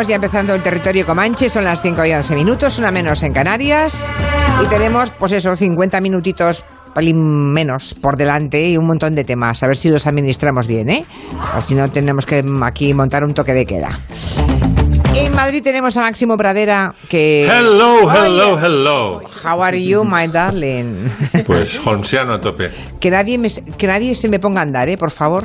Estamos ya empezando el territorio Comanche, son las 5 y 11 minutos, una menos en Canarias. Y tenemos, pues eso, 50 minutitos menos por delante y un montón de temas. A ver si los administramos bien, ¿eh? O si no, tenemos que aquí montar un toque de queda. Madrid tenemos a Máximo Pradera que... Hello, hello, hello. How are you, my darling? Pues Holmesiano a tope. Que nadie, me- que nadie se me ponga a andar, ¿eh? Por favor.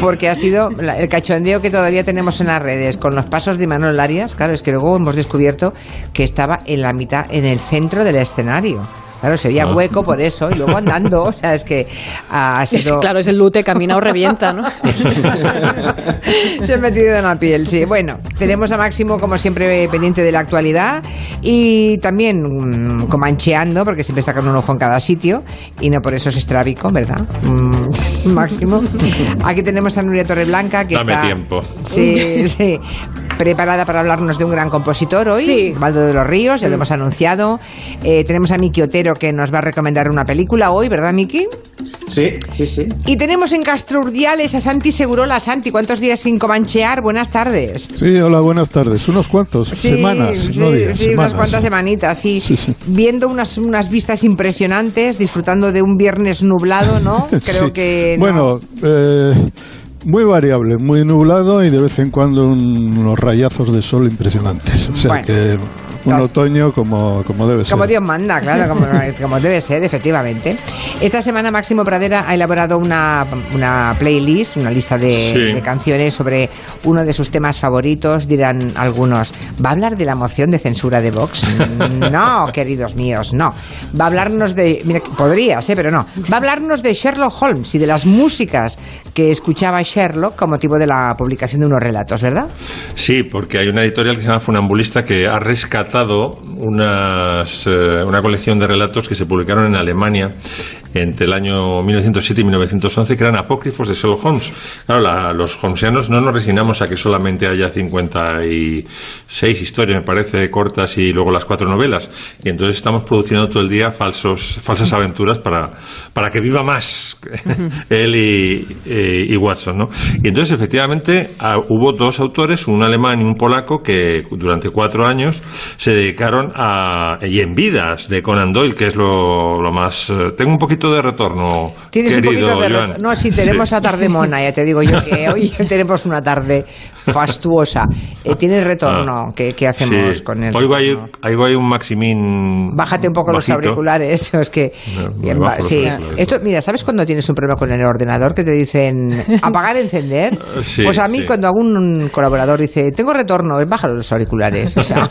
Porque ha sido la- el cachondeo que todavía tenemos en las redes con los pasos de Manuel Arias. Claro, es que luego hemos descubierto que estaba en la mitad, en el centro del escenario. Claro, se veía Ah. hueco por eso y luego andando. O sea, es que ha Es- sido... claro, es el lute, camina o revienta, ¿no? Se ha metido en la piel, sí. Bueno, tenemos a Máximo, como siempre, pendiente de la actualidad y también mm, comancheando, porque siempre está con un ojo en cada sitio y no por eso es estrábico, ¿verdad? Mm, Máximo. Aquí tenemos a Nuria Torreblanca, que Dame está... tiempo. Sí, sí. Preparada para hablarnos de un gran compositor hoy, Sí. Valdo de los Ríos, ya lo hemos anunciado. Eh, tenemos a Miki Otero, que nos va a recomendar una película hoy, ¿verdad, Miki? Sí, sí, sí. Y tenemos en Castro Urdiales a Santi Segurola. Santi, ¿cuántos días sin comanchear? Buenas tardes. Sí, hola, buenas tardes. Unos cuantos, semanas, sí, no días, sí, unas cuantas semanitas, sí. Sí, sí. Viendo unas, unas vistas impresionantes, disfrutando de un viernes nublado, ¿no? Creo Sí. que... no. Bueno, eh, muy variable, muy nublado y de vez en cuando un- unos rayazos de sol impresionantes. O sea Bueno. que un otoño como, como debe ser. Como Dios manda, claro, como, como debe ser, efectivamente. Esta semana Máximo Pradera ha elaborado una, una playlist, una lista de, Sí. de canciones sobre uno de sus temas favoritos. Dirán algunos, ¿va a hablar de la moción de censura de Vox? No, queridos míos, no. Va a hablarnos de... Mira, podría, sé, pero no. Va a hablarnos de Sherlock Holmes y de las músicas que escuchaba Sherlock con motivo de la publicación de unos relatos, ¿verdad? Sí, porque hay una editorial que se llama Funambulista que ha rescatado unas, eh, una colección de relatos que se publicaron en Alemania entre el año 1907 y 1911 que eran apócrifos de Sherlock Holmes. Claro, la- los holmesianos no nos resignamos a que solamente haya 56 historias, me parece, cortas y luego las cuatro novelas. Y entonces estamos produciendo todo el día falsos, falsas aventuras para, para que viva más él y, eh, y Watson, ¿no? Y entonces, efectivamente, ah, hubo dos autores, un alemán y un polaco, que durante cuatro años se dedicaron a... y en vidas de Conan Doyle, que es lo, lo más... eh, tengo un poquito de retorno, Tienes un poquito de... Joan. reto- No, sí, tenemos Sí. a tarde mona, ya te digo yo que hoy tenemos una tarde fastuosa. Eh, ¿Tienes retorno? Ah. ¿Qué, qué hacemos Sí. con el Oigo ahí, retorno? oigo ahí un Maximín Bájate un poco los auriculares, es que No, bien, los sí. auriculares, Esto, mira, ¿sabes cuando tienes un problema con el ordenador que te dicen apagar, encender? Sí, pues a mí cuando algún colaborador dice tengo retorno, bájalo los auriculares, o sea,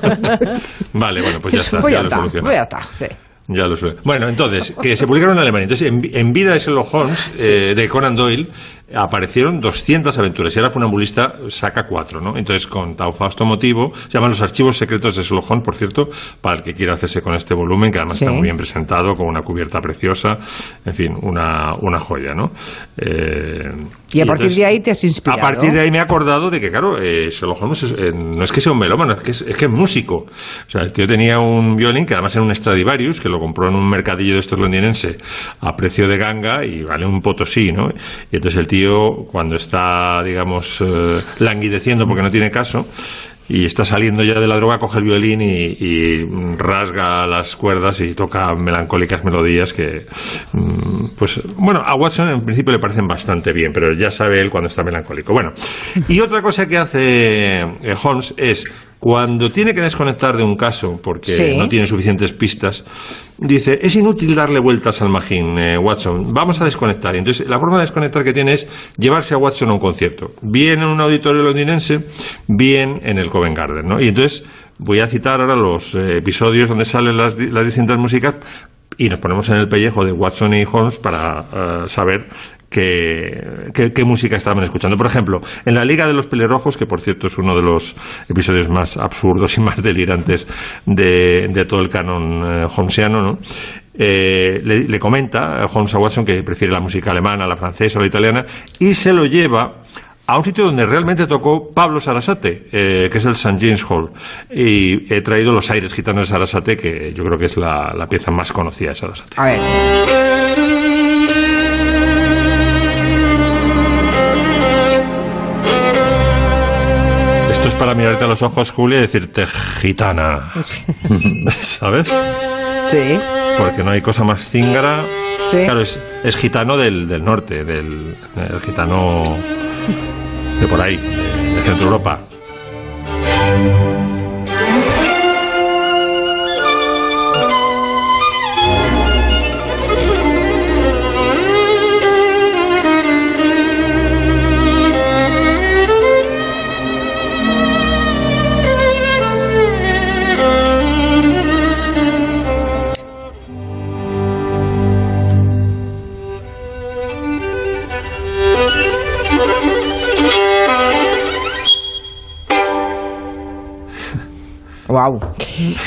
Vale, bueno, pues ya está. pues ya ya lo está, solucioné. pues ya está, sí. Ya lo sé. Bueno, entonces, que se publicaron en Alemania. Entonces, en, en vida de Sherlock Holmes, eh, de Conan Doyle, aparecieron 200 aventuras. Y ahora Funambulista saca cuatro, ¿no? Entonces, con tan fausto motivo, se llaman los archivos secretos de Holmes, por cierto, para el que quiera hacerse con este volumen, que además Sí. está muy bien presentado, con una cubierta preciosa. En fin, una, una joya, ¿no? Eh, Y a partir entonces, de ahí te has inspirado. A partir de ahí me he acordado de que, claro, eh, Sherlock Holmes es- eh, no es que sea un melómano, es que es, es que es músico. O sea, el tío tenía un violín que además era un Stradivarius, que lo compró en un mercadillo de estos londinense a precio de ganga y vale un potosí, ¿no? Y entonces el tío, cuando está, digamos, eh, languideciendo porque no tiene caso, y está saliendo ya de la droga, coge el violín y, y, rasga las cuerdas y toca melancólicas melodías que, mm, pues, bueno, a Watson en principio le parecen bastante bien, pero ya sabe él cuando está melancólico. Bueno, y otra cosa que hace eh, Holmes es, cuando tiene que desconectar de un caso porque Sí. no tiene suficientes pistas, dice, es inútil darle vueltas al magín, eh, Watson, vamos a desconectar. Y entonces, la forma de desconectar que tiene es llevarse a Watson a un concierto, bien en un auditorio londinense, bien en el Covent Garden, ¿no? Y entonces, voy a citar ahora los eh, episodios donde salen las distintas músicas y nos ponemos en el pellejo de Watson y Holmes para eh, saber qué, qué- música estaban escuchando. Por ejemplo, en la Liga de los Pelirrojos, que por cierto es uno de los episodios más absurdos y más delirantes de, de todo el canon eh, holmesiano, ¿no? Eh, le, le comenta a Holmes a Watson que prefiere la música alemana, la francesa la italiana, y se lo lleva a un sitio donde realmente tocó Pablo Sarasate, eh, que es el St. James Hall. Y he traído los aires gitanos de Sarasate, que yo creo que es la, la pieza más conocida de Sarasate. A ver. Es para mirarte a los ojos, Julia, y decirte gitana. ¿Sabes? Sí. Porque no hay cosa más cíngara. Sí. Claro, es, es gitano del, del norte, del el gitano de por ahí, de, de Centro Europa.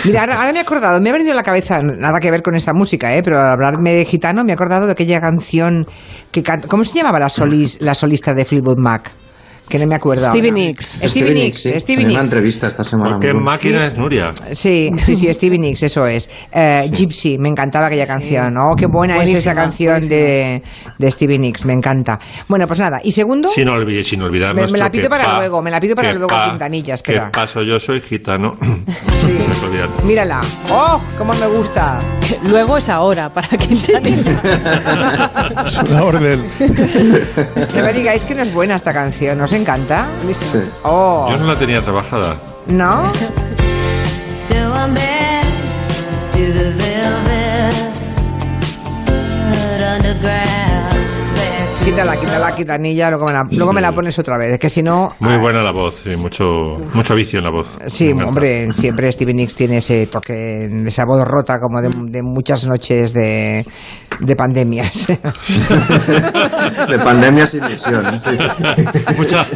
Mira, ahora, me he acordado, me ha venido a la cabeza, nada que ver con esta música, ¿eh? pero al hablarme de gitano me he acordado de aquella canción que can- ¿Cómo se llamaba la, solis- la solista de Fleetwood Mac? Que no me acuerdo. Stevie ahora. Nicks. Stevie Nicks, sí. Stevie En una Nicks. entrevista esta semana. ¿Qué máquina es Nuria? Sí, sí, sí, Stevie Nicks, eso es. Eh, Gypsy, me encantaba aquella canción. Oh, qué buena es esa canción de, de Stevie Nicks, me encanta. Bueno, pues nada. Y segundo, Sin, olvid- sin olvidar Me- la pido para pa- luego, me la pido para luego, pa- Quintanilla, espera. Que paso, yo soy gitano. Sí. No olvidar. mírala. ¡Oh, cómo me gusta! Luego es ahora, para que Es una orden. No me digáis que no es buena esta canción, ¿os encanta? Sí. Oh, Yo no la tenía trabajada. ¿no? Quítala, quítala, quitanilla, luego me la, luego me la pones otra vez, es que si no... Muy ah, buena la voz, sí, mucho, mucho vicio en la voz. Sí, hombre, siempre Stevie Nicks tiene ese toque, esa voz rota como de, de muchas noches de, de pandemias. De pandemia sin ilusión. sí. mucha,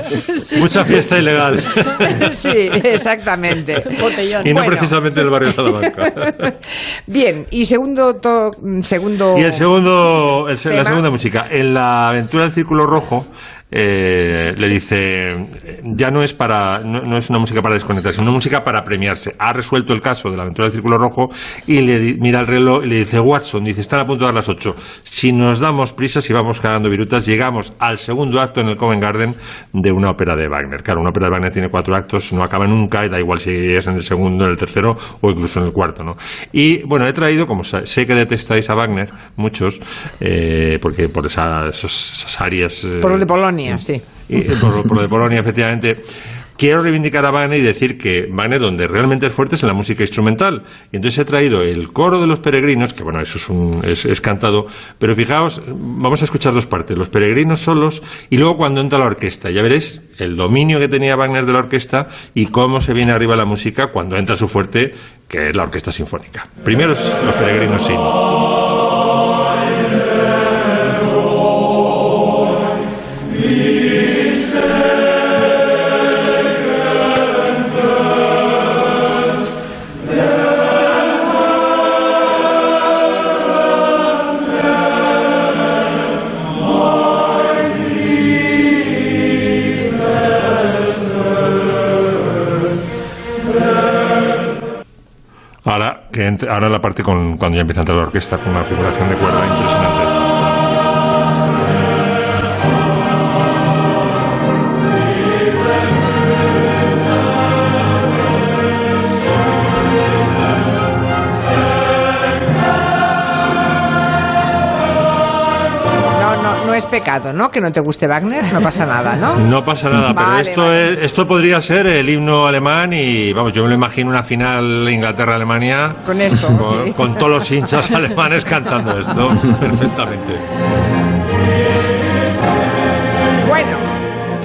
mucha fiesta ilegal. sí, exactamente. Botellón. y no Bueno. precisamente en el barrio de Salamanca. Bien, y segundo, to- segundo... Y el segundo, el la segunda música. En la aventura del Círculo Rojo, eh, le dice, ya no es para, no, es una música para desconectar, sino una música para premiarse. Ha resuelto el caso de la aventura del Círculo Rojo y le di- mira el reloj y le dice, Watson, dice, están a punto de dar las 8. Si nos damos prisa, si vamos cagando virutas, llegamos al segundo acto en el Covent Garden de una ópera de Wagner. Claro, una ópera de Wagner tiene cuatro actos, no acaba nunca, y da igual si es en el segundo, en el tercero o incluso en el cuarto, ¿no? Y bueno, he traído, como sé que detestáis a Wagner, muchos, eh, porque por esa- esos- esas áreas. Sí. y, eh, por, por lo de Polonia, efectivamente. Quiero reivindicar a Wagner y decir que Wagner, donde realmente es fuerte, es en la música instrumental. Y entonces he traído el coro de los peregrinos, que bueno, eso es, un, es, es cantado, pero fijaos, vamos a escuchar dos partes, los peregrinos solos y luego cuando entra la orquesta. Ya veréis el dominio que tenía Wagner de la orquesta y cómo se viene arriba la música cuando entra su fuerte, que es la orquesta sinfónica. Primero los peregrinos sin. Ahora, la parte con, cuando ya empieza a entrar la orquesta con una figuración de cuerda impresionante. Es pecado, ¿no? Que no te guste Wagner, no pasa nada, ¿no? No pasa nada, pero Vale, esto, vale. es- esto podría ser el himno alemán y, vamos, yo me lo imagino una final Inglaterra-Alemania Con esto, con, sí. con todos los hinchas alemanes cantando esto perfectamente. Bueno,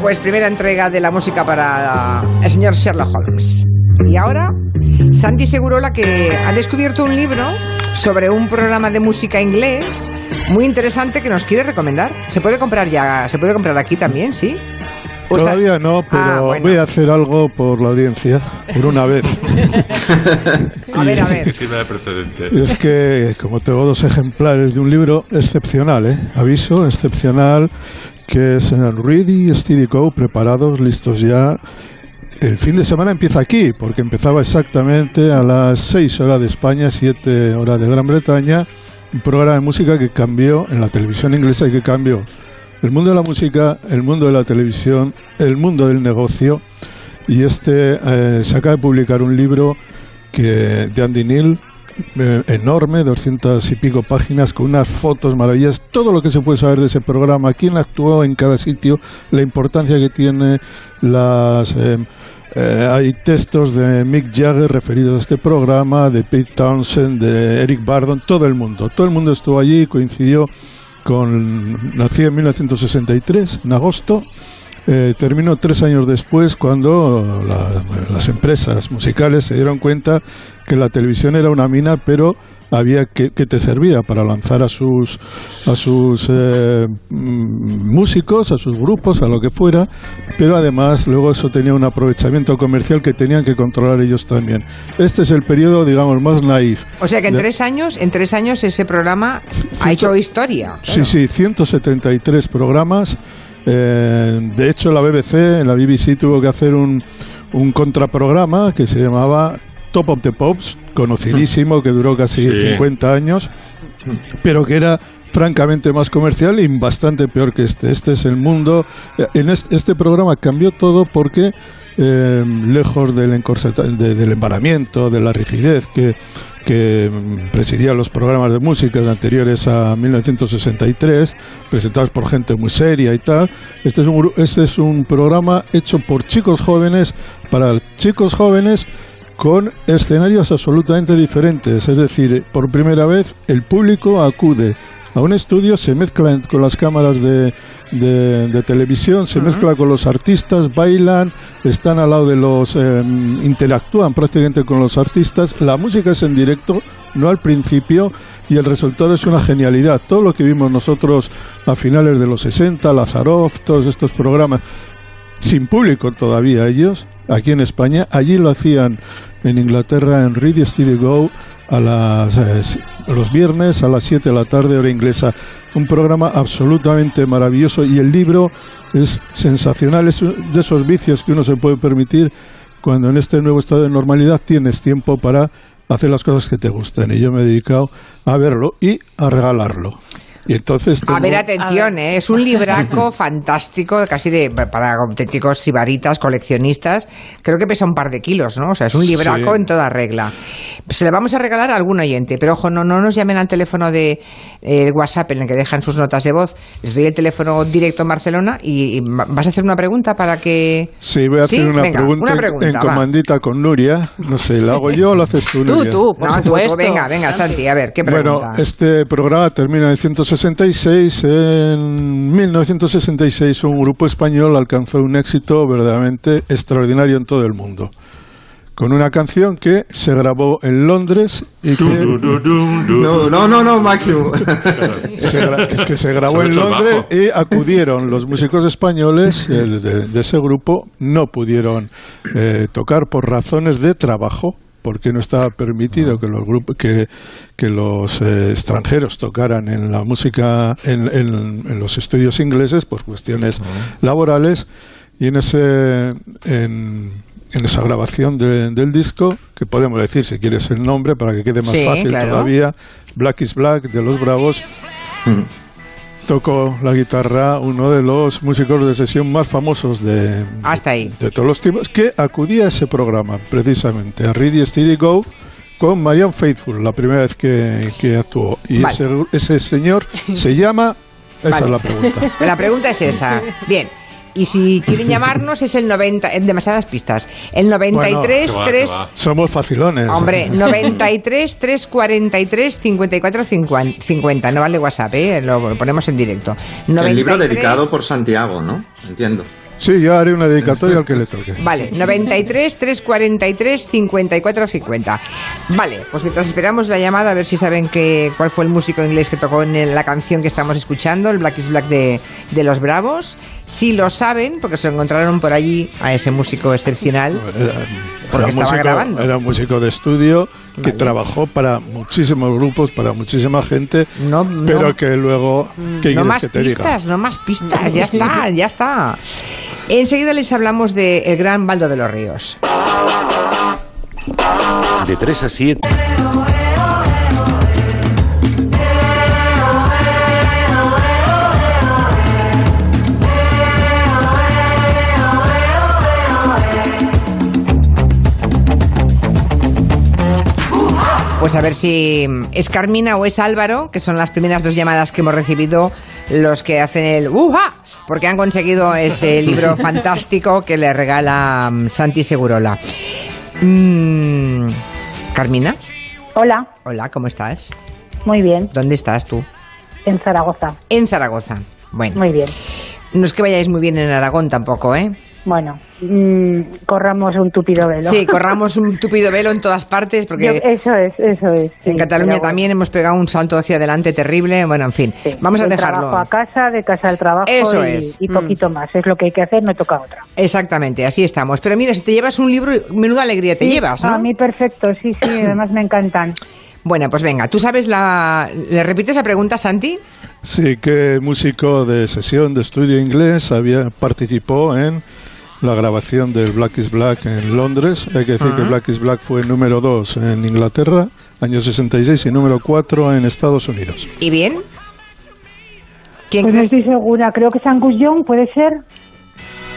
pues primera entrega de la música para el señor Sherlock Holmes. Y ahora, Santi Segurola que ha descubierto un libro sobre un programa de música inglés muy interesante que nos quiere recomendar. ¿Se puede comprar ya? ¿Se puede comprar aquí también, sí? ¿O está- Todavía no, pero Ah, bueno. voy a hacer algo por la audiencia, por una vez. A ver, a ver. Es que, como tengo dos ejemplares de un libro excepcional, ¿eh? aviso, excepcional, que es en Ready, Steady Go, preparados, listos ya. El fin de semana empieza aquí, porque empezaba exactamente a las 6 horas de España, 7 horas de Gran Bretaña, un programa de música que cambió en la televisión inglesa y que cambió el mundo de la música, el mundo de la televisión, el mundo del negocio. Y este eh, se acaba de publicar un libro que de Andy Neal eh, enorme, 200 y pico páginas, con unas fotos maravillosas, todo lo que se puede saber de ese programa, quién actuó en cada sitio, la importancia que tiene, las... eh, eh, hay textos de Mick Jagger referidos a este programa, de Pete Townsend, de Eric Bardon, todo el mundo. Todo el mundo estuvo allí, coincidió con... Nací en 1963, en agosto. Eh, terminó tres años después cuando la- las empresas musicales se dieron cuenta que la televisión era una mina, pero había que, que te servía para lanzar a sus a sus eh, mm, músicos, a sus grupos, a lo que fuera, pero además luego eso tenía un aprovechamiento comercial que tenían que controlar ellos también. Este es el periodo, digamos, más naif. O sea que en tres años, en tres años ese programa ha hecho historia. Sí, sí, 173 programas. Eh, de hecho, la BBC, la BBC tuvo que hacer un, un contraprograma que se llamaba Top of the Pops, conocidísimo, que duró casi Sí. 50 años, pero que era francamente más comercial y bastante peor que este. Este es el mundo. En este, este programa cambió todo porque, eh, lejos del, encorseta- de- del embaramiento, de la rigidez que, que presidían los programas de música anteriores a 1963, presentados por gente muy seria y tal, este es un, este es un programa hecho por chicos jóvenes, para chicos jóvenes con escenarios absolutamente diferentes. Es decir, por primera vez el público acude a un estudio, se mezcla con las cámaras de, de- de televisión, se mezcla con los artistas, bailan, están al lado de los, eh, interactúan prácticamente con los artistas. La música es en directo, no al principio, y el resultado es una genialidad. Todo lo que vimos nosotros a finales de los 60, Lazarov, todos estos programas, sin público todavía ellos, aquí en España. Allí lo hacían en Inglaterra en Radio Steady Go a las, eh, los viernes a las 7 de la tarde hora inglesa. Un programa absolutamente maravilloso y el libro es sensacional, es de esos vicios que uno se puede permitir cuando en este nuevo estado de normalidad tienes tiempo para hacer las cosas que te gustan. Y yo me he dedicado a verlo y a regalarlo. Y entonces A ver, atención, ¿eh? es un libraco fantástico, casi de para auténticos sibaritas, coleccionistas. Creo que pesa un par de kilos, ¿no? O sea, es un libraco Sí. en toda regla. Se le vamos a regalar a algún oyente, pero ojo, no, no nos llamen al teléfono de eh, el WhatsApp en el que dejan sus notas de voz. Les doy el teléfono directo en Barcelona y, y va- vas a hacer una pregunta para que. Sí, voy a hacer Sí, una, venga, pregunta una en- pregunta, en, va. comandita con Nuria. No sé, ¿la hago yo o la haces tú, Tú, Nuria? tú, por no, tú, tú, supuesto. venga, venga, Santi, a ver, ¿qué pregunta? Bueno, este programa termina en 166. En 1966 un grupo español alcanzó un éxito verdaderamente extraordinario en todo el mundo. Con una canción que se grabó en Londres y que, No, no, no, no, Máximo. se gra- es que se grabó Se en Londres bajo. y acudieron los músicos españoles eh, de, de ese grupo, no pudieron eh, tocar por razones de trabajo porque no estaba permitido que los grupos que, que los eh, extranjeros tocaran en la música en, en- en los estudios ingleses por cuestiones laborales. Y en ese en, en esa grabación de- del disco que podemos decir si quieres el nombre para que quede más Sí, fácil claro. todavía Black is Black de los Bravos tocó la guitarra uno de los músicos de sesión más famosos de, Hasta ahí. de todos los tiempos, que acudía a ese programa, precisamente, a Ready Steady Go, con Marianne Faithful, la primera vez que, que actuó. Y Vale. ese, ese señor se llama... Esa Vale. es la pregunta. La pregunta es esa. Bien. Y si quieren llamarnos es el 90, en demasiadas pistas. El 93 que va, 3 que va. Somos facilones. Hombre, 93 343 54 50, 50, no vale WhatsApp, ¿eh? lo ponemos en directo. El libro 93 dedicado por Santiago, ¿no? Entiendo. Sí, yo haré una dedicatoria al que le toque. Vale, 93 343 54 50. Vale, pues mientras esperamos la llamada a ver si saben que, cuál fue el músico inglés que tocó en la canción que estamos escuchando, el Black is Black de, de los Bravos. Si lo saben, porque se encontraron por allí a ese músico excepcional. Era, Porque era estaba músico, grabando. era músico de estudio que Vale. trabajó para muchísimos grupos, para muchísima gente, No, no. pero que luego... ¿qué No más que te diga? pistas, no más pistas, ya está, ya está. Enseguida les hablamos de El Gran Baldo de los Ríos. De 3 a 7. Pues a ver si es Carmina o es Álvaro, que son las primeras dos llamadas que hemos recibido los que hacen el ¡Uja! Porque han conseguido ese libro fantástico que le regala mm, Santi Segurola. Mm, Carmina, Hola, hola, ¿cómo estás? muy bien, ¿Dónde estás tú? en Zaragoza. En Zaragoza. Bueno, Muy bien. no es que vayáis muy bien en Aragón tampoco, ¿eh? Bueno, mm, corramos un tupido velo. Sí, corramos un tupido velo en todas partes Yo- porque eso es, eso es. sí, en Cataluña bueno, también hemos pegado un salto hacia adelante terrible. Bueno, en fin, sí. vamos a dejarlo. trabajo a casa, de casa al trabajo Eso y, es. y Mm. poquito más. Es lo que hay que hacer, me toca otra. Exactamente, así estamos. Pero mira, si te llevas un libro, menuda alegría te Sí, llevas, ¿no? A mí perfecto, sí, sí, además me encantan. Bueno, pues venga, ¿tú sabes la... ¿Le repites la pregunta, Santi? Sí, que músico de sesión de estudio inglés había participó en la grabación del Black is Black en Londres. Hay que decir que Black is Black fue número 2 en Inglaterra, año 66, y número 4 en Estados Unidos. ¿Y bien? ¿Quién Pues no estoy segura, creo que es Angus Young, ¿puede ser?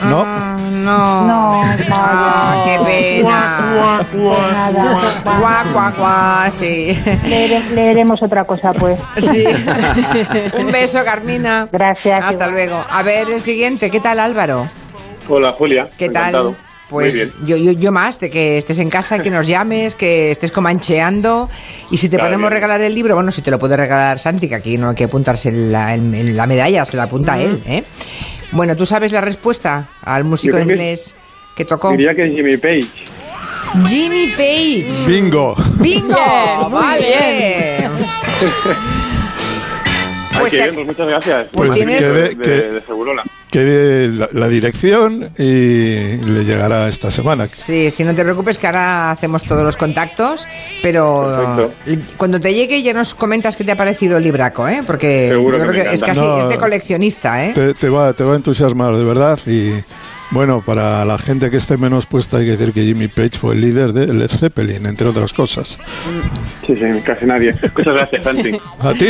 No, Ah, no. No, Ah, vaya. qué pena. Pues nada. Guau, guau, guau, sí. Leere- leeremos otra cosa, pues. Sí. Un beso, Carmina. Gracias, Hasta igual. luego. A ver, el siguiente. ¿Qué tal, Álvaro? Hola, Julia. ¿Qué Encantado. tal? Pues yo, yo, yo más, de que estés en casa, que nos llames, que estés comancheando. Y si te Claro, podemos bien. regalar el libro, bueno, si te lo puede regalar Santi, que aquí no hay que apuntarse la, el- la medalla, se la apunta él. ¿eh? Bueno, ¿tú sabes la respuesta al músico que- inglés que tocó? Diría que es Jimmy Page. Jimmy Page. bingo. ¡Bingo! ¡Vale! Pues qué te- bien, pues muchas gracias. pues tienes- el que de, que- de Segurola. Que la, la dirección y le llegará esta semana. Sí, sí, no te preocupes que ahora hacemos todos los contactos, pero Perfecto. cuando te llegue ya nos comentas qué te ha parecido el libraco, ¿eh? Porque Seguro yo que creo que es casi No, es de coleccionista, ¿eh? Te, te va, te va a entusiasmar, de verdad. Y bueno, para la gente que esté menos puesta, hay que decir que Jimmy Page fue el líder de Led Zeppelin, entre otras cosas. Sí, sí, casi nadie. Muchas gracias, Santi. A ti.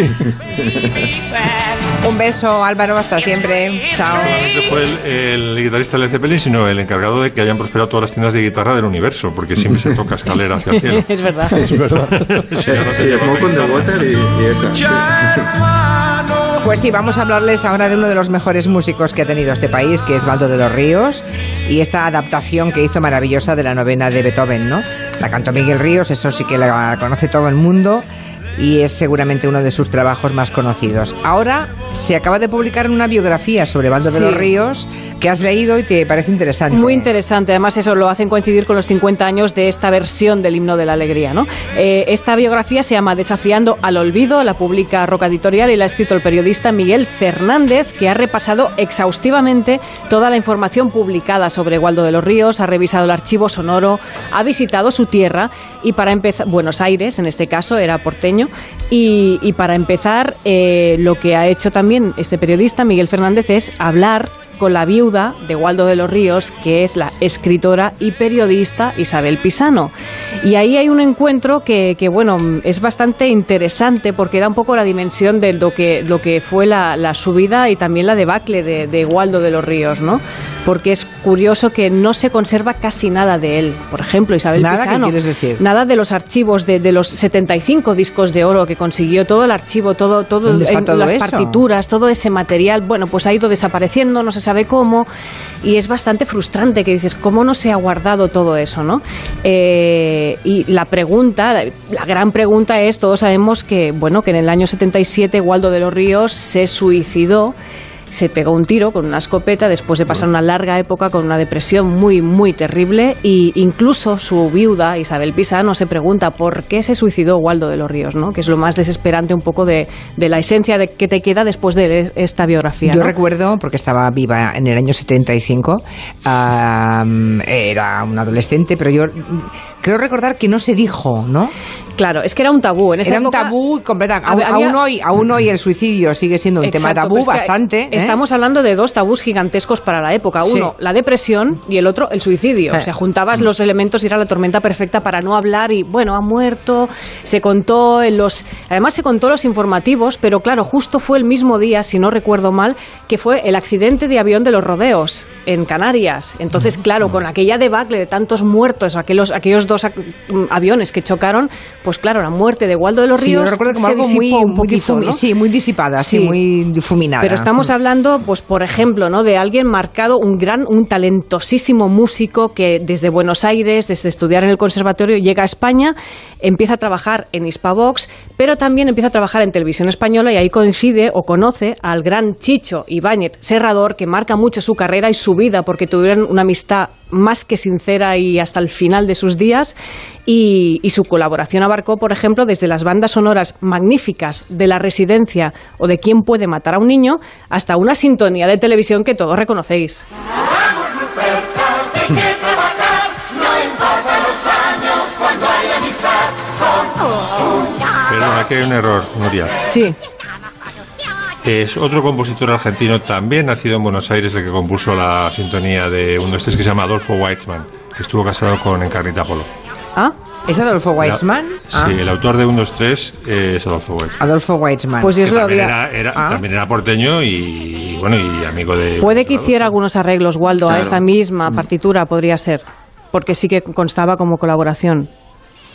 Un beso, Álvaro, hasta siempre. Chao. solamente fue el, el guitarrista de Led Zeppelin, sino el encargado de que hayan prosperado todas las tiendas de guitarra del universo, porque siempre se toca escalera hacia el cielo. es verdad. Es verdad. Sí, no sé Sí, qué Smoke on the. Water y, y esa. Pues sí, vamos a hablarles ahora de uno de los mejores músicos que ha tenido este país, que es Baldo de los Ríos, y esta adaptación que hizo maravillosa de la novena de Beethoven, ¿no? La cantó Miguel Ríos, eso sí que la conoce todo el mundo, y es seguramente uno de sus trabajos más conocidos. Ahora se acaba de publicar una biografía sobre Baldo de Sí. los Ríos que has leído y te parece interesante. Muy interesante, además eso lo hacen coincidir con los 50 años de esta versión del himno de la alegría. ¿no? Eh, esta biografía se llama Desafiando al Olvido, la publica Roca Editorial y la ha escrito el periodista Miguel Fernández, que ha repasado exhaustivamente toda la información publicada sobre Waldo de los Ríos, ha revisado el archivo sonoro, ha visitado su tierra y para empezar, Buenos Aires en este caso, era porteño, y, y para empezar, eh, lo que ha hecho también este periodista Miguel Fernández es hablar con la viuda de Waldo de los Ríos, que es la escritora y periodista Isabel Pisano. Y ahí hay un encuentro que, que, bueno, es bastante interesante porque da un poco la dimensión de lo que, lo que fue la, subida y también la debacle de, de Waldo de los Ríos, ¿no? Porque es curioso que no se conserva casi nada de él. Por ejemplo, Isabel Nada, ¿qué Pisano. quieres decir? Nada de los archivos de, de los 75 discos de oro que consiguió, todo el archivo, todo, todo, ¿Dónde está en todo las eso? partituras, todo ese material, bueno, pues ha ido desapareciendo, no se sabe cómo, y es bastante frustrante que dices, ¿cómo no se ha guardado todo eso, no? Eh, y la pregunta, la, la gran pregunta es, todos sabemos que, bueno, que en el año 77 Waldo de los Ríos se suicidó se pegó un tiro con una escopeta después de pasar una larga época con una depresión muy, muy terrible y incluso su viuda, Isabel Pisano, se pregunta por qué se suicidó Waldo de los Ríos, ¿no? que es lo más desesperante un poco de, de la esencia de que te queda después de leer esta biografía. Yo ¿no? recuerdo, porque estaba viva en el año 75, am, era un adolescente, pero yo creo recordar que no se dijo, ¿no? Claro, es que era un tabú. En esa Era un época- tabú completamente. Había- Aún, hoy, aún hoy el suicidio sigue siendo un tema Exacto, tabú es que bastante. ¿eh? Estamos hablando de dos tabús gigantescos para la época. Sí. Uno, la depresión y el otro, el suicidio. Eh. O sea, juntabas los elementos y era la tormenta perfecta para no hablar y, bueno, ha muerto, se contó en los... Además se contó los informativos, pero claro, justo fue el mismo día, si no recuerdo mal, que fue el accidente de avión de los rodeos en Canarias. Entonces, claro, con aquella debacle de tantos muertos aquellos, aquellos dos mm, aviones que chocaron, pues claro, la muerte de Waldo de los Sí, yo Ríos recuerdo como se algo muy, un sí, muy disipada, sí, Sí. muy difuminada. Pero estamos hablando, pues por ejemplo, ¿no? de alguien marcado, un gran, un talentosísimo músico que desde Buenos Aires, desde estudiar en el conservatorio, llega a España, empieza a trabajar en Hispavox, pero también empieza a trabajar en televisión española y ahí coincide o conoce al gran Chicho Ibáñez Serrador, que marca mucho su carrera y su vida, porque tuvieron una amistad más que sincera y hasta el final de sus días. Y, y su colaboración abarcó, por ejemplo, desde las bandas sonoras magníficas de La Residencia o de Quién puede matar a un niño, hasta una sintonía de televisión que todos reconocéis. Perdón, aquí hay un error, Nuria. Sí. Es otro compositor argentino, también nacido en Buenos Aires, el que compuso la sintonía de uno de estos que se llama Adolfo Weitzman, que estuvo casado con Encarnita Polo. ¿Ah? ¿Es Adolfo Weitzman? Ah, Sí, el autor de 1, 2, 3 es Adolfo Weitzman. Adolfo Weitzman. Pues yo se lo también había... era, era- Ah. también era porteño y, bueno y amigo de Puede que hiciera algunos arreglos, Waldo, a esta misma partitura, podría ser. Porque sí que constaba como colaboración.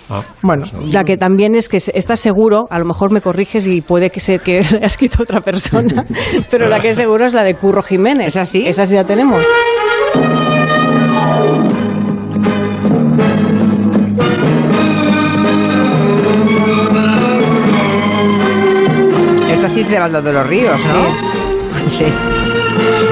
Ah, Bueno, La que también es que se- estás seguro, a lo mejor me corriges y puede que sea que haya escrito otra persona, pero la que es seguro es la de Curro Jiménez. ¿Es así? Esa sí ya tenemos. esta sí es de Baldo de los Ríos, ¿no? Sí.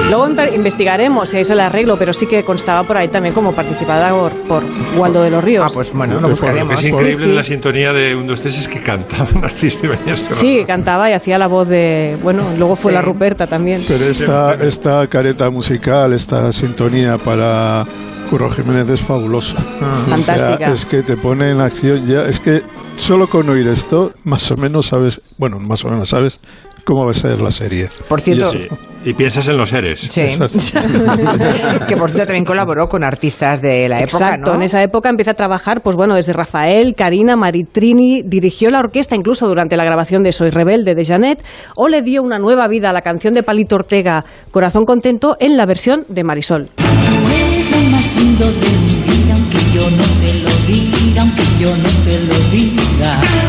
Luego investigaremos si hay el arreglo, pero sí que constaba por ahí también como participador por Waldo de los Ríos. Ah, pues bueno, lo Lo que buscaremos. es increíble sí. en la sintonía de 1, 2, 3 es que cantaba Narciso Ibáñez. Sí, cantaba y hacía la voz de. Bueno, luego fue Sí. la Ruperta también. Pero esta, esta careta musical, esta sintonía para Curro Jiménez es fabulosa. Ah. O sea, Fantástica. es que te pone en acción ya. Es que solo con oír esto, más o menos sabes, bueno, más o menos sabes cómo va a ser la serie. Por cierto, Sí. Y piensas en los seres. Sí. que por cierto también colaboró con artistas de la época, Exacto, ¿no? en esa época empieza a trabajar, pues bueno, desde Rafael, Karina, Maritrini, dirigió la orquesta incluso durante la grabación de Soy Rebelde de Janet, o le dio una nueva vida a la canción de Palito Ortega, Corazón Contento, en la versión de Marisol. Tú eres lo más lindo de mi vida, aunque yo no te lo diga, aunque yo no te lo diga.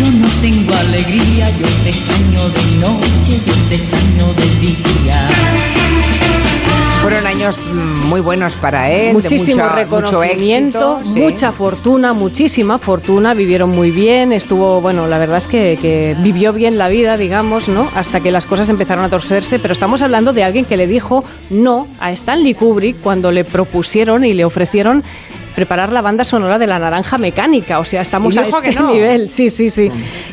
Yo no tengo alegría, yo te extraño de noche, yo te extraño de día. Fueron años mm, muy buenos para él, Muchísimo de reconocimiento, mucho éxito, sí. mucha fortuna, muchísima fortuna, vivieron muy bien, estuvo, bueno, la verdad es que, que vivió bien la vida, digamos, ¿no? Hasta que las cosas empezaron a torcerse, pero estamos hablando de alguien que le dijo no a Stanley Kubrick cuando le propusieron y le ofrecieron preparar la banda sonora de La Naranja Mecánica, o sea, estamos a este que no. nivel, sí, sí, sí.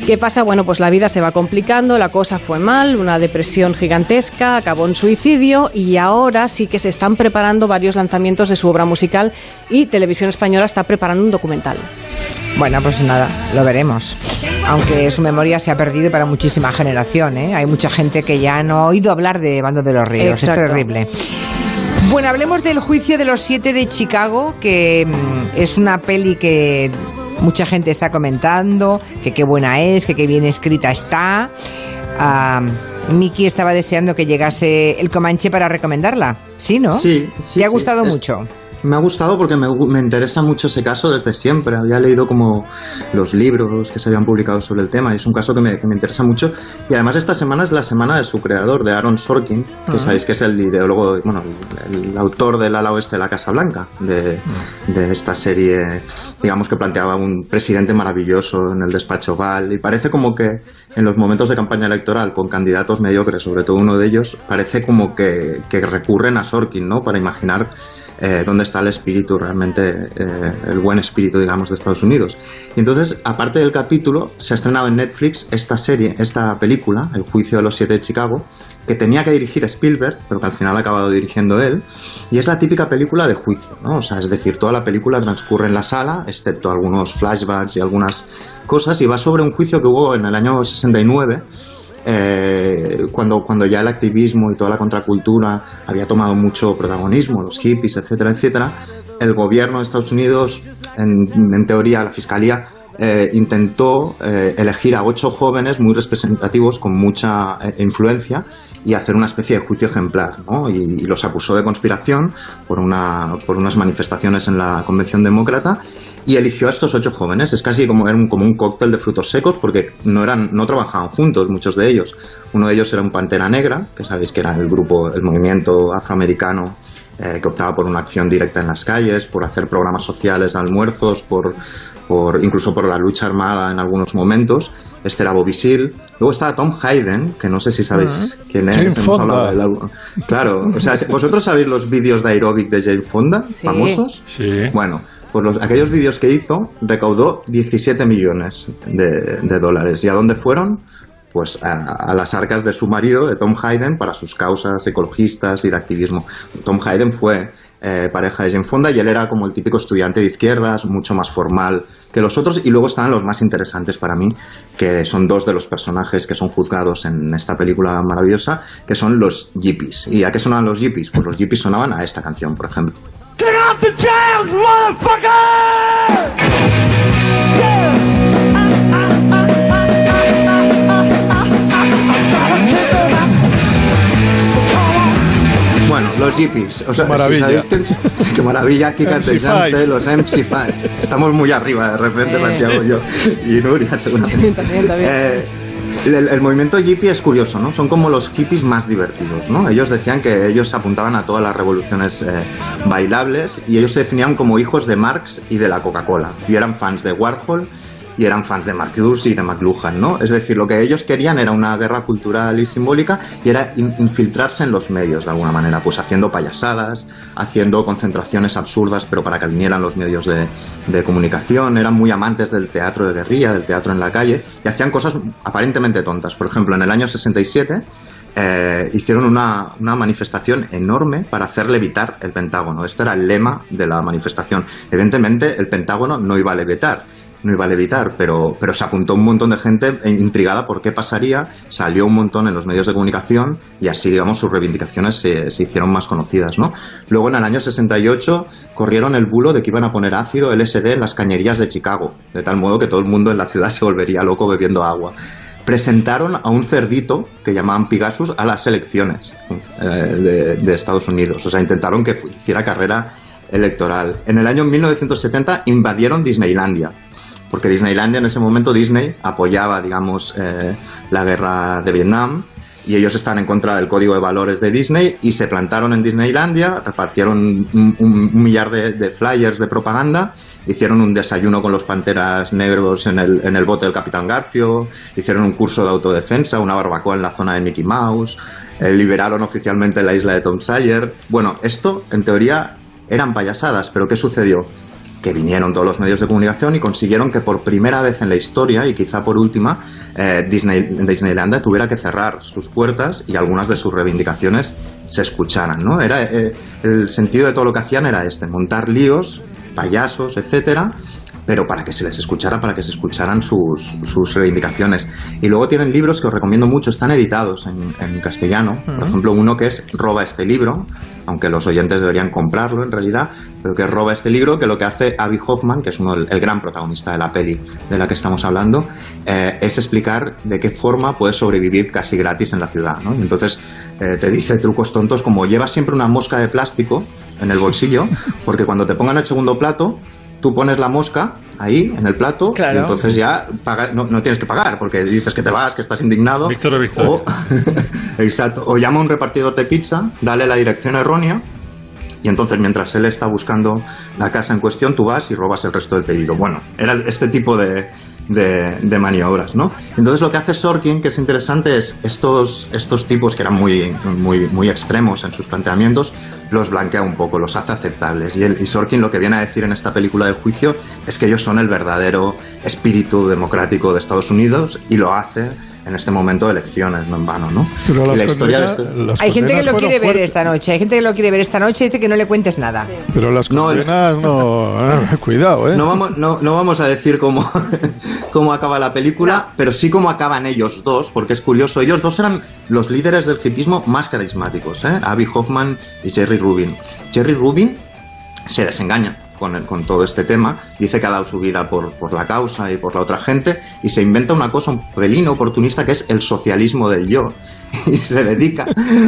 ¿Qué pasa? Bueno, pues la vida se va complicando, la cosa fue mal, una depresión gigantesca, acabó en suicidio y ahora sí que se están preparando varios lanzamientos de su obra musical y Televisión Española está preparando un documental. Bueno, pues nada, lo veremos. Aunque su memoria se ha perdido para muchísima generación, ¿eh? Hay mucha gente que ya no ha oído hablar de Bando de los Ríos. Exacto. Es terrible. Bueno, hablemos del juicio de los siete de Chicago, que mm, es una peli que mucha gente está comentando, que qué buena es, que qué bien escrita está. Ah, Miki estaba deseando que llegase el Comanche para recomendarla. ¿Sí, no? Sí, sí, ¿Te ha sí. gustado Es- mucho? Me ha gustado porque me, me interesa mucho ese caso desde siempre. Había leído como los libros que se habían publicado sobre el tema y es un caso que me, que me interesa mucho. Y además esta semana es la semana de su creador, de Aaron Sorkin, que sabéis que es el ideólogo, bueno, el, el autor del ala oeste de la Casa Blanca, de, de esta serie, digamos que planteaba un presidente maravilloso en el despacho Oval. Y parece como que en los momentos de campaña electoral con candidatos mediocres, sobre todo uno de ellos, parece como que, que recurren a Sorkin, ¿no? Para imaginar eh, dónde está el espíritu realmente, eh, el buen espíritu, digamos, de Estados Unidos. Y entonces, aparte del capítulo, se ha estrenado en Netflix esta serie, esta película, El juicio de los siete de Chicago, que tenía que dirigir Spielberg, pero que al final ha acabado dirigiendo él, y es la típica película de juicio, ¿no? O sea, es decir, toda la película transcurre en la sala, excepto algunos flashbacks y algunas cosas, y va sobre un juicio que hubo en el año 69, eh, cuando, cuando ya el activismo y toda la contracultura había tomado mucho protagonismo, los hippies, etcétera, etcétera, el gobierno de Estados Unidos, en, teoría la fiscalía, eh, intentó eh, elegir a ocho jóvenes muy representativos con mucha influencia y hacer una especie de juicio ejemplar, ¿no? Y, y los acusó de conspiración por, una, por unas manifestaciones en la Convención Demócrata y eligió a estos ocho jóvenes. Es casi como, era un, como un cóctel de frutos secos porque no, eran, no trabajaban juntos muchos de ellos. Uno de ellos era un Pantera Negra, que sabéis que era el grupo, el movimiento afroamericano eh, que optaba por una acción directa en las calles, por hacer programas sociales, almuerzos, por, por incluso por la lucha armada en algunos momentos. Este era Bobby Seale. Luego estaba Tom Hayden, que no sé si sabéis quién es. Jane Fonda. algo. Claro, o sea, ¿vosotros sabéis los vídeos de aeróbic de Jane Fonda? Famosos. Sí. Bueno, pues los, aquellos vídeos que hizo recaudó 17 millones de, dólares. ¿Y a dónde fueron? Pues a, las arcas de su marido, de Tom Hayden, para sus causas ecologistas y de activismo. Tom Hayden fue eh, pareja de Jane Fonda y él era como el típico estudiante de izquierdas, mucho más formal que los otros. Y luego estaban los más interesantes para mí, que son dos de los personajes que son juzgados en esta película maravillosa, que son los Yippies. ¿Y a qué sonaban los Yippies? Pues los Yippies sonaban a esta canción, por ejemplo. Get off the jams, motherfucker! Yes! Bueno, los Yippies. O sea, si Maravilla. sabéis que- qué maravilla, aquí cantéis MC5. ustedes los MC5. Estamos muy arriba de repente. Santiago y yo. Y Nuria, seguramente. También, también. Eh, el, movimiento hippie es curioso, ¿no? Son como los hippies más divertidos, ¿no? Ellos decían que ellos apuntaban a todas las revoluciones eh, bailables y ellos se definían como hijos de Marx y de la Coca-Cola. Y eran fans de Warhol y eran fans de Marcuse y de McLuhan, ¿no? Es decir, lo que ellos querían era una guerra cultural y simbólica y era in- infiltrarse en los medios de alguna manera, pues haciendo payasadas, haciendo concentraciones absurdas, pero para que vinieran los medios de, de comunicación, eran muy amantes del teatro de guerrilla, del teatro en la calle, y hacían cosas aparentemente tontas. Por ejemplo, en el año 67 eh, hicieron una, una manifestación enorme para hacer levitar el Pentágono. Este era el lema de la manifestación. Evidentemente, el Pentágono no iba a levitar, no iba a levitar, pero, pero se apuntó un montón de gente intrigada por qué pasaría, salió un montón en los medios de comunicación y así, digamos, sus reivindicaciones se, se hicieron más conocidas, ¿no? Luego, en el año 68, corrieron el bulo de que iban a poner ácido LSD en las cañerías de Chicago, de tal modo que todo el mundo en la ciudad se volvería loco bebiendo agua presentaron a un cerdito que llamaban Pigasus a las elecciones eh, de, de Estados Unidos. O sea, intentaron que hiciera carrera electoral. En el año 1970 invadieron Disneylandia. Porque Disneylandia en ese momento Disney apoyaba, digamos, eh, la guerra de Vietnam y ellos estaban en contra del código de valores de Disney y se plantaron en Disneylandia, repartieron un, millar de, de flyers de propaganda, hicieron un desayuno con los panteras negros en el, en el bote del Capitán Garfio, hicieron un curso de autodefensa, una barbacoa en la zona de Mickey Mouse, eh, liberaron oficialmente la isla de Tom Sawyer. Bueno, esto en teoría eran payasadas, pero ¿qué sucedió? Que vinieron todos los medios de comunicación y consiguieron que por primera vez en la historia y quizá por última eh, Disney, tuviera que cerrar sus puertas y algunas de sus reivindicaciones se escucharan ¿no? era eh, el sentido de todo lo que hacían era este montar líos payasos etcétera pero para que se les escuchara, para que se escucharan sus, sus reivindicaciones. Y luego tienen libros que os recomiendo mucho, están editados en, en castellano. Por ejemplo, uno que es Roba este libro, aunque los oyentes deberían comprarlo en realidad, pero que roba este libro, que lo que hace Abby Hoffman, que es uno el gran protagonista de la peli de la que estamos hablando, eh, es explicar de qué forma puedes sobrevivir casi gratis en la ciudad. ¿no? Y entonces eh, te dice trucos tontos como llevas siempre una mosca de plástico en el bolsillo, porque cuando te pongan el segundo plato, tú pones la mosca ahí en el plato Claro. y entonces ya paga- no, no tienes que pagar porque dices que te vas, que estás indignado. Víctor o Victoria. O, exacto. O llama a un repartidor de pizza, dale la dirección errónea y entonces mientras él está buscando la casa en cuestión, tú vas y robas el resto del pedido. Bueno, era este tipo de, de, maniobras, ¿no? Entonces lo que hace Sorkin, que es interesante, es estos, estos tipos que eran muy, muy, muy extremos en sus planteamientos, los blanquea un poco, los hace aceptables. Y, el, y Sorkin lo que viene a decir en esta película del juicio es que ellos son el verdadero espíritu democrático de Estados Unidos y lo hace en este momento de elecciones, no en vano, ¿no? Pero Y la historia de condenas- este- Hay gente que condenas lo quiere ver fuertes, esta noche. Hay gente que lo quiere ver esta noche y dice que no le cuentes nada. Pero las No, el- condenas no... ah, Cuidado, ¿eh? No vamos, no, no vamos a decir cómo, cómo acaba la película, pero sí cómo acaban ellos dos, porque es curioso. Ellos dos eran los líderes del hipismo más carismáticos, ¿eh? Abby Hoffman y Jerry Rubin. Jerry Rubin se desengaña con, el- con todo este tema. Dice que ha dado su vida por, por la causa y por la otra gente y se inventa una cosa un pelín oportunista que es el socialismo del yo. Y se dedica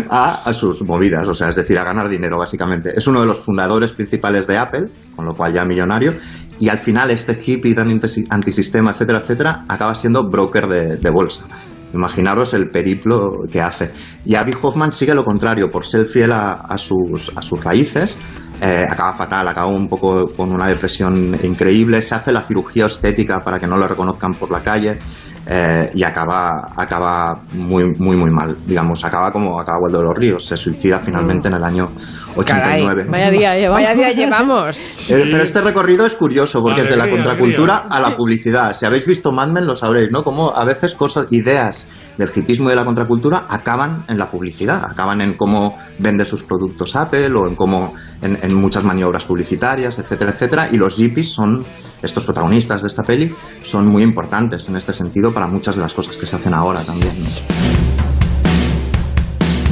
a, a sus movidas, o sea, es decir, a ganar dinero básicamente. Es uno de los fundadores principales de Apple, con lo cual ya millonario, y al final este hippie tan antisi- antisistema, etcétera, etcétera, acaba siendo broker de, de bolsa. Imaginaros el periplo que hace. Y Abby Hoffman sigue lo contrario, por ser fiel a, a sus, a sus raíces, eh, acaba fatal, acaba un poco con una depresión increíble, se hace la cirugía estética para que no lo reconozcan por la calle eh, y acaba, acaba muy, muy, muy mal, digamos, acaba como acaba Waldo de los Ríos, se suicida finalmente en el año 89. Vaya día llevamos. Vaya día llevamos. Pero este recorrido es curioso porque es de la Alegría, contracultura alegría. a la publicidad. Si habéis visto Mad Men lo sabréis, ¿no? Como a veces cosas, ideas del hipismo y de la contracultura acaban en la publicidad, acaban en cómo vende sus productos Apple o en cómo en, en muchas maniobras publicitarias, etcétera, etcétera. Y los hippies son estos protagonistas de esta peli son muy importantes en este sentido para muchas de las cosas que se hacen ahora también. ¿no?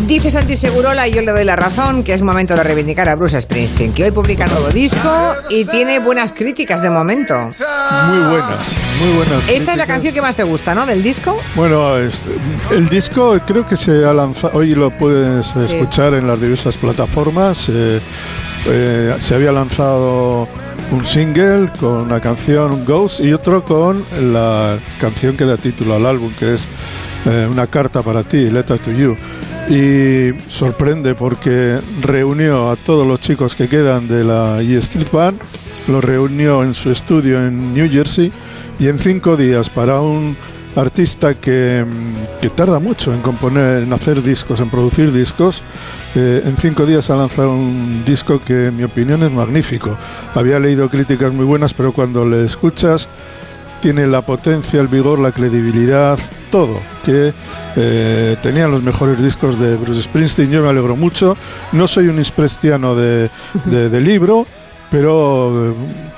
Dice Santi Segurola, y yo le doy la razón, que es momento de reivindicar a Bruce Springsteen, que hoy publica nuevo disco y tiene buenas críticas de momento. Muy buenas, muy buenas. Esta es la críticas. canción que más te gusta, ¿no? Del disco. Bueno, es- el disco creo que se ha lanzado, hoy lo puedes escuchar en las diversas plataformas. eh, eh, se había lanzado un single con una canción Ghost y otro con la canción que da título al álbum, que es eh, Una carta para ti, Letter to You. Y sorprende porque reunió a todos los chicos que quedan de la E Street Band, los reunió en su estudio en New Jersey y en cinco días para un artista que, que tarda mucho en componer, en hacer discos, en producir discos. eh, en cinco días ha lanzado un disco que en mi opinión es magnífico. Había leído críticas muy buenas, pero cuando le escuchas tiene la potencia, el vigor, la credibilidad, todo, que eh, tenían los mejores discos de Bruce Springsteen. Yo me alegro mucho. No soy un isprestiano de, de- de libro, pero eh,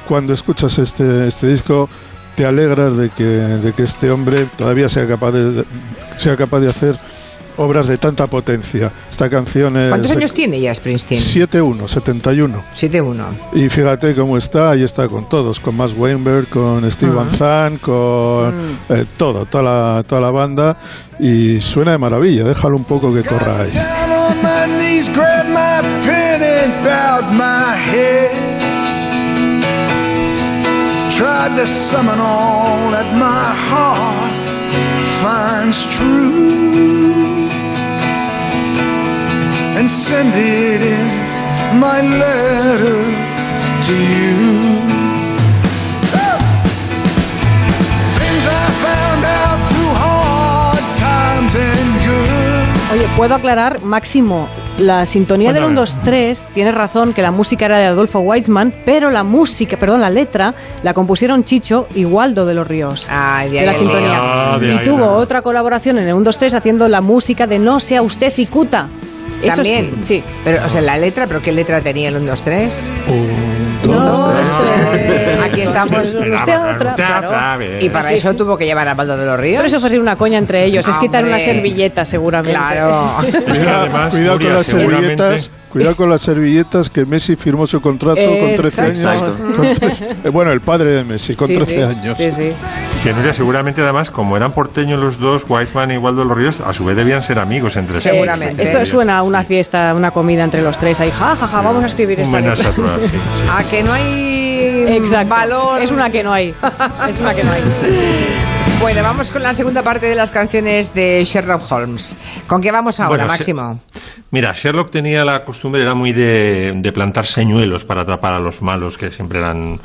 cuando escuchas este, este disco te alegras de que, de que este hombre todavía sea capaz de, sea capaz de hacer obras de tanta potencia. Esta canción es... ¿Cuántos años tiene ya Springsteen? 7-1, 71. 7-1. Y fíjate cómo está, ahí está con todos, con Max Weinberg, con Steve Van Zandt, con eh, todo, toda la, toda la banda, y suena de maravilla, déjalo un poco que corra ahí. Tried to summon all that my heart finds true and send it in my letter to you. Things I found out through hard times and good. Oye, puedo aclarar, Máximo, la sintonía del 1, Cuéntame. 2, 3, tienes razón que la música era de Adolfo Weitzman, pero la música, perdón, la letra, la compusieron Chicho y Waldo de los Ríos. Ah, de la sintonía. Ah, y tuvo otra colaboración en el 1, 2, 3 haciendo la música de No sea usted cicuta. Eso También. sí, sí. Pero, o sea, la letra, ¿pero qué letra tenía el 1, 2, 3? Un, dos, No, tres. usted- Aquí estamos. Usted otra, claro. Y para eso tuvo que llevar a Baldo de los Ríos. Pero eso fue una coña entre ellos. Es quitar una Hombre. servilleta, seguramente. Claro. Además, cuidado Nuria, con las servilletas, cuidado con las servilletas que Messi firmó su contrato con 13 años. Con 13 eh, bueno, el padre de Messi, con Sí, 13 sí, años. Sí, sí. Que Nuria, seguramente además, como eran porteños los dos, Whiteman y Waldo de los Ríos, a su vez debían ser amigos entre sí. Seguramente. Eso suena a una fiesta, una comida entre los tres. Ahí, ja, ja, ja, vamos a escribir natural, sí, sí. A que no hay Exacto. valor. Es una que no hay. Es una que no hay. Bueno, vamos con la segunda parte de las canciones de Sherlock Holmes. ¿Con qué vamos ahora, Bueno, Máximo? Mira, Sherlock tenía la costumbre, era muy de, de plantar señuelos para atrapar a los malos, que siempre eran.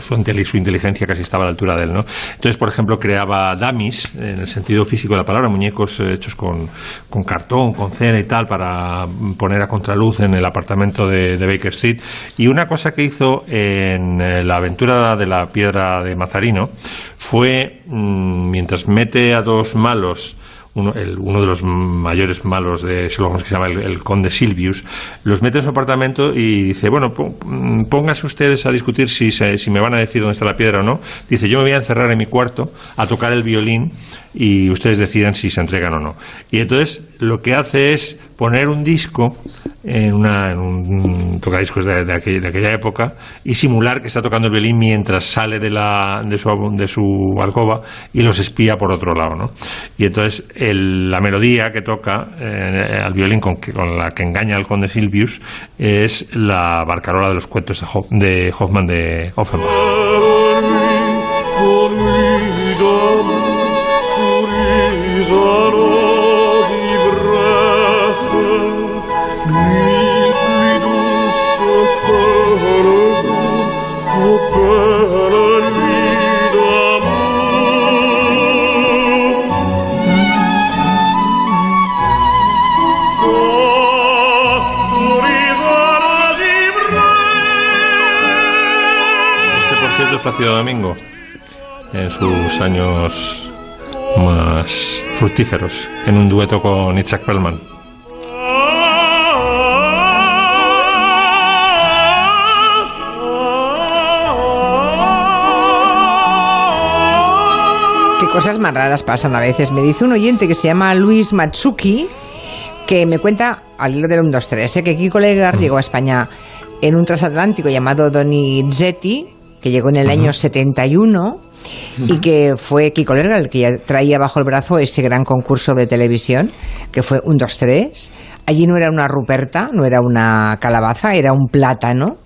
Su, su inteligencia casi estaba a la altura de él, ¿no? Entonces, por ejemplo, creaba dummies, en el sentido físico de la palabra, muñecos eh, hechos con, con cartón, con cera y tal, para poner a contraluz en el apartamento de, de Baker Street. Y una cosa que hizo en eh, la aventura de la piedra de Mazarino fue, mm, mientras mete a dos malos uno, el- uno de los mayores malos de Sherlock Holmes, que se llama el, conde Silvius, los mete en su apartamento y dice, bueno, mm, pónganse ustedes a discutir si, si me van a decir dónde está la piedra o no. Dice, yo me voy a encerrar en mi cuarto a tocar el violín y ustedes decidan si se entregan o no. Y entonces lo que hace es poner un disco en, una, en un tocadiscos de, de, aquel- de aquella época y simular que está tocando el violín mientras sale de, la, de, su, alcoba y los espía por otro lado. ¿no? Y entonces la melodía que toca eh, al violín con, la que engaña al conde Silvius es la barcarola de los cuentos de, Ho- de Hoffman de Offenbach. Este, por cierto, es Plácido Domingo, en sus años más fructíferos, en un dueto con Itzhak Perlman. Qué cosas más raras pasan a veces. Me dice un oyente que se llama Luis Matsuki que me cuenta al hilo del 1, 2, 3 ¿eh? que Kiko Legar llegó a España en un transatlántico llamado Donizetti que llegó en el año 71 y que fue Kiko Legar el que ya traía bajo el brazo ese gran concurso de televisión que fue un 2, 3 allí no era una ruperta no era una calabaza era un plátano.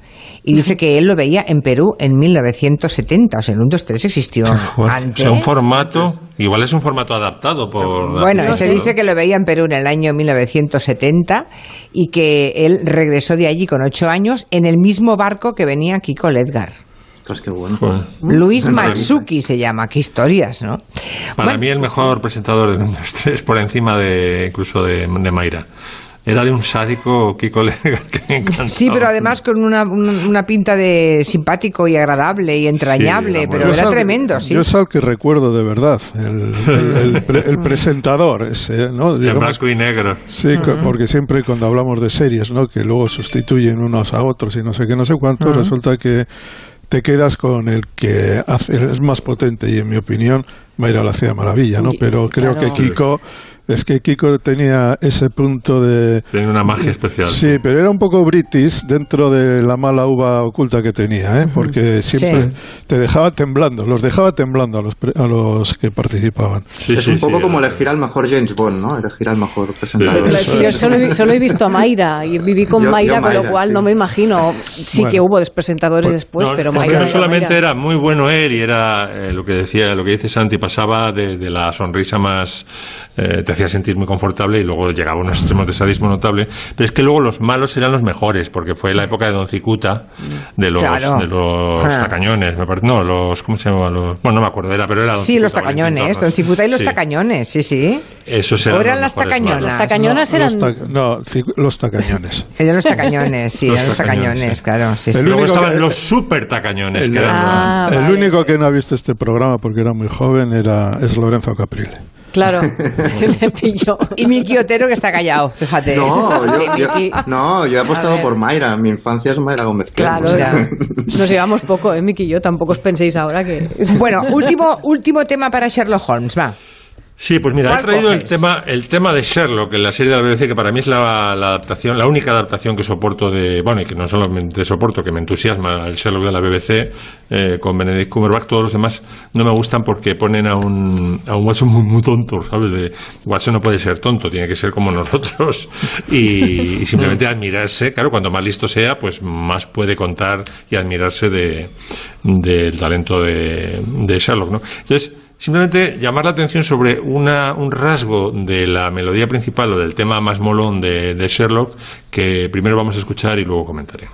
Y dice que él lo veía en Perú en 1970 o sea el 1, 2, 3 existió O antes. Sea, un formato, igual es un formato adaptado por... bueno, este dice que lo veía en Perú en el año 1970 y que él regresó de allí con ocho años en el mismo barco que venía Kiko Ledgar. Ostras, qué bueno. Joder. Luis Matsuki se llama, qué historias, ¿no? Para Bueno, mí el mejor presentador de números 3 por encima de incluso de, de Mayra. Era de un sádico Kiko Legar que me encantaba. Sí, pero además con una, un- una pinta de simpático y agradable y entrañable, Sí, pero Yo era tremendo, sí. Yo es al que recuerdo de verdad, el, el- el pre- el presentador ese, ¿no? En Digamos, blanco y negro. Sí, porque siempre cuando hablamos de series, ¿no? Que luego sustituyen unos a otros y no sé qué, no sé cuánto, resulta que te quedas con el que hace, es más potente y en mi opinión Mayra lo hacía maravilla, ¿no? Pero creo claro. que Kiko, es que Kiko tenía ese punto de... Tiene una magia especial. Sí, pero era un poco british dentro de la mala uva oculta que tenía, ¿eh? porque siempre te dejaba temblando, los dejaba temblando a los, pre- a los que participaban. Sí, es sí, un poco sí, como era- elegir al mejor James Bond, ¿no? Elegir al mejor presentador. Es yo solo, he- solo he visto a Mayra y viví con Yo- yo Mayra, con Mayra, lo cual sí. no me imagino. Sí Bueno. que hubo presentadores después, No, pero es Mayra. que no solamente Mayra. era muy bueno él y era eh, lo que decía, lo que dice Santi, pasaba de, de la sonrisa más eh, te hacía sentir muy confortable y luego llegaba a unos extremos de sadismo notable, pero es que luego los malos eran los mejores, porque fue la época de Don Cicuta, de los, Claro. de los Ah. tacañones, me parece, no, los, ¿cómo se llamaban? Los, bueno, no me acuerdo, era, pero era Don Sí, los Cicuta, tacañones. Don Cicuta y los Sí, tacañones, sí, sí. Esos ¿O eran, eran los las tacañonas? malos. Los tacañonas No, eran. los, ta- no, los tacañones. Eran los tacañones, sí, Los eran los tacañones, tacañones, sí. claro, sí, Luego estaban que- los super tacañones, El, que eran Ah, el vale. único que no ha visto este programa porque era muy joven era es Lorenzo Caprile. Claro, le pilló. Y Miki Otero que está callado, fíjate. No, yo, no, yo he apostado por Mayra. Mi infancia es Mayra Gómez. Claro, o sea. ya. nos llevamos poco, ¿eh, Miki y yo? Tampoco os penséis ahora que. Bueno, último, último tema para Sherlock Holmes, va. Sí, pues mira, he ¿Cuál traído el tema, el tema de Sherlock en la serie de la BBC, que para mí es la, la adaptación, la única adaptación que soporto de, bueno, y que no solamente soporto, que me entusiasma el Sherlock de la BBC eh, con Benedict Cumberbatch, todos los demás no me gustan porque ponen a un, a un Watson muy, muy tonto, ¿sabes? De, Watson no puede ser tonto, tiene que ser como nosotros y, y simplemente admirarse, claro, cuanto más listo sea, pues más puede contar y admirarse de, del talento de, de Sherlock, ¿no? Entonces, Simplemente llamar la atención sobre un rasgo de la melodía principal o del tema más molón de, de Sherlock que primero vamos a escuchar y luego comentaré.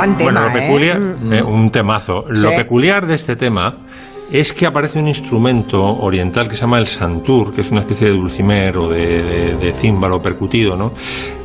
Gran tema, bueno, lo ¿eh? peculiar, eh, un temazo. Lo peculiar de este tema es que aparece un instrumento oriental que se llama el santur, que es una especie de dulcimer o de, de- de címbalo percutido, ¿no?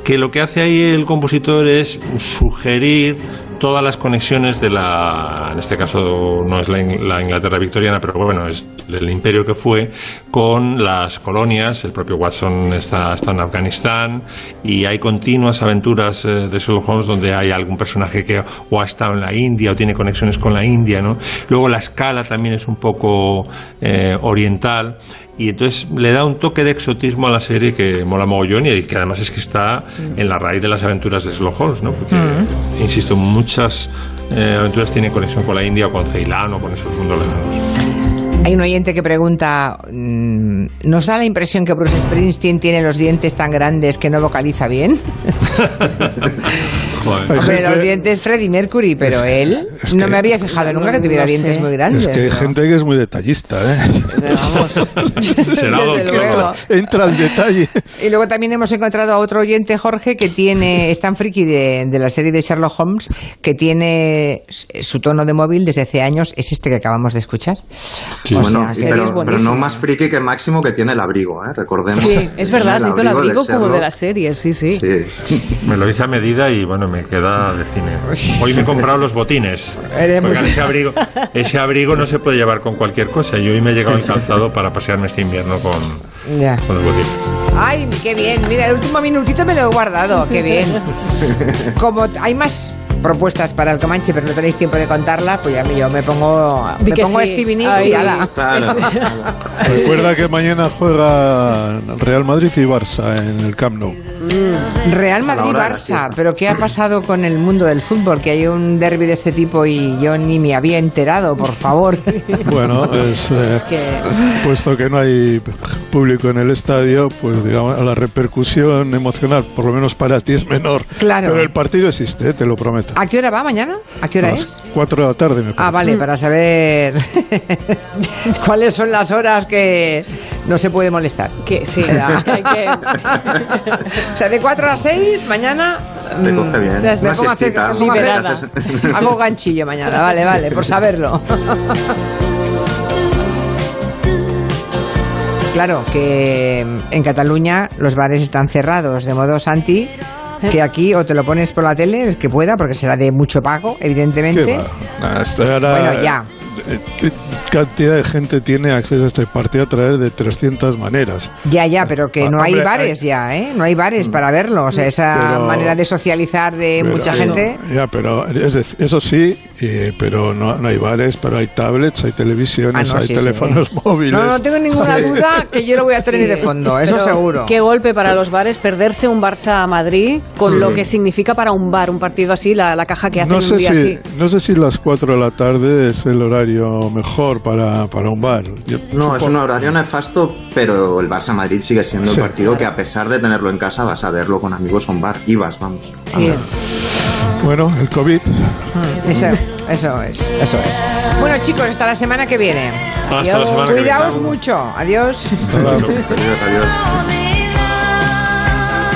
Que lo que hace ahí el compositor es sugerir todas las conexiones de la, en este caso no es la, In- la Inglaterra victoriana, pero bueno, es del imperio que fue, con las colonias. El propio Watson está, está en Afganistán y hay continuas aventuras eh, de Sherlock Holmes donde hay algún personaje que o ha estado en la India o tiene conexiones con la India, ¿no? Luego la escala también es un poco eh, oriental y entonces le da un toque de exotismo a la serie que mola mogollón y que además es que está en la raíz de las aventuras de Sherlock Holmes, ¿no? Porque, insisto, muchas eh, aventuras tienen conexión con la India o con Ceilán o con esos mundos lejanos. Hay un oyente que pregunta, mm, ¿nos da la impresión que Bruce Springsteen tiene los dientes tan grandes que no vocaliza bien? Joder. Hay Hombre, gente- los dientes Freddie Mercury, pero él es no que- me había fijado nunca que tuviera No dientes sé. muy grandes. Es que hay ¿no? gente que es muy detallista, ¿eh? Será Desde doctor. luego. Entra al detalle. Y luego también hemos encontrado a otro oyente, Jorge, que tiene, es tan friki de, de la serie de Sherlock Holmes, que tiene su tono de móvil desde hace años, es este que acabamos de escuchar. Sí. O Bueno, sea, pero, no más friki que Máximo que tiene el abrigo, ¿eh? recordemos. Sí, es verdad, se hizo el abrigo de como de la serie, sí, sí. Sí. Me lo hice a medida y bueno, me queda de cine. Hoy me he comprado los botines. Porque ese abrigo, ese abrigo no se puede llevar con cualquier cosa. Y hoy me he llegado el calzado para pasearme este invierno con, con los botines. Ay, qué bien. Mira, el último minutito me lo he guardado. Qué bien. Como hay más propuestas para el Comanche, pero no tenéis tiempo de contarla, pues ya yo me pongo, Di me pongo sí. Stevie Nicks Ay. y ala. Claro. Recuerda que mañana juega Real Madrid y Barça en el Camp Nou. Real de la Madrid-Barça, pero ¿qué ha pasado con el mundo del fútbol? Que hay un derby de este tipo y yo ni me había enterado, por favor. Bueno, es, eh, puesto que no hay público en el estadio, pues digamos la repercusión emocional, por lo menos para ti, es menor. Claro. Pero el partido existe, te lo prometo. ¿A qué hora va mañana? ¿A qué hora A es? las 4 de la tarde, me Ah, parece. vale, para saber cuáles son las horas que no se puede molestar. Que, sí, Ya. hay que... O sea, de 4 a 6, mañana. Te mm, coge bien. Me Me pongo a hacer, Liberada. hago ganchillo mañana, vale, vale, por saberlo. Claro, que en Cataluña los bares están cerrados, de modo Santi, que aquí o te lo pones por la tele, es que pueda, porque será de mucho pago, ¿Qué evidentemente. ahora- Bueno, ya. Eh, ¿Qué cantidad de gente tiene acceso a este partido a través de 300 maneras? Ya, ya, pero que Ah, no hay bares hay- ya, ¿eh? No hay bares para verlo. O sea, esa Pero- manera de socializar de Pero- mucha sí, gente. Ya, pero es eso sí, eh, pero no, no hay bares, pero hay tablets, hay televisiones, Ah, no, hay sí, sí. teléfonos móviles. No, no tengo ninguna duda que yo lo voy a tener Sí. de fondo, eso seguro. Qué golpe para los bares perderse un Barça-Madrid con lo que significa para un bar un partido así, la, la caja que hacen No un sé, día si, así. no sé si las 4 de la tarde es el horario mejor para, para un bar. Yo No, es un horario nefasto, pero el Barça Madrid sigue siendo Sí. el partido que a pesar de tenerlo en casa vas a verlo con amigos a un bar. Ibas, vamos. a Sí. ver. Bueno, el COVID. Eso, eso es, eso es. Bueno, chicos, hasta la semana que viene. Hasta la semana que viene. Cuidaos mucho. Adiós. Hasta la- Adiós, adiós.